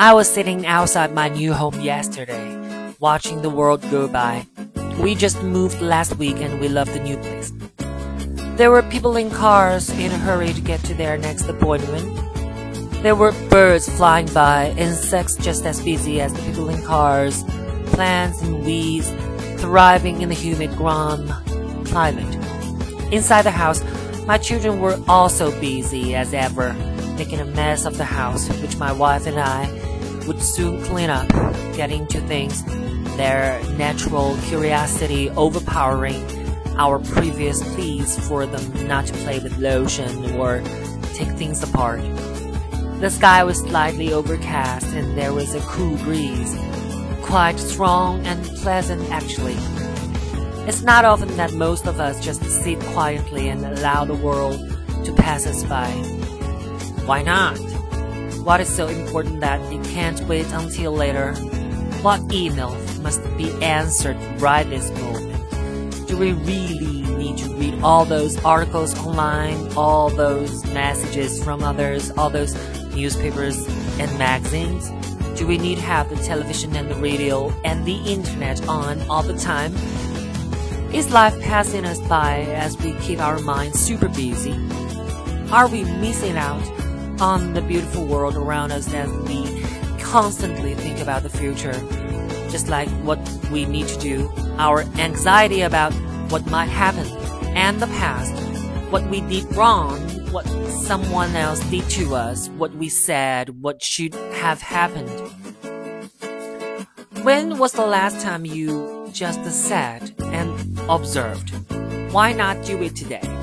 I was sitting outside my new home yesterday, watching the world go by. We just moved last week and we love the new place. There were people in cars in a hurry to get to their next appointment. There were birds flying by, insects just as busy as the people in cars, plants and weeds thriving in the humid ground climate. Inside the house, my children were also busy as ever, making a mess of the house, which my wife and I would soon clean up, getting to things, their natural curiosity overpowering our previous pleas for them not to play with lotion or take things apart. The sky was slightly overcast and there was a cool breeze, quite strong and pleasant actually. It's not often that most of us just sit quietly and allow the world to pass us by. Why not? What is so important that it can't wait until later? What email must be answered right this moment? Do we really need to read all those articles online, all those messages from others, all those newspapers and magazines? Do we need to have the television and the radio and the internet on all the time? Is life passing us by as we keep our minds super busy? Are we missing out on the beautiful world around us as we constantly think about the future? Just like what we need to do, our anxiety about what might happen and the past, what we did wrong, what someone else did to us, what we said, what should have happened. When was the last time you just sat and observed? Why not do it today?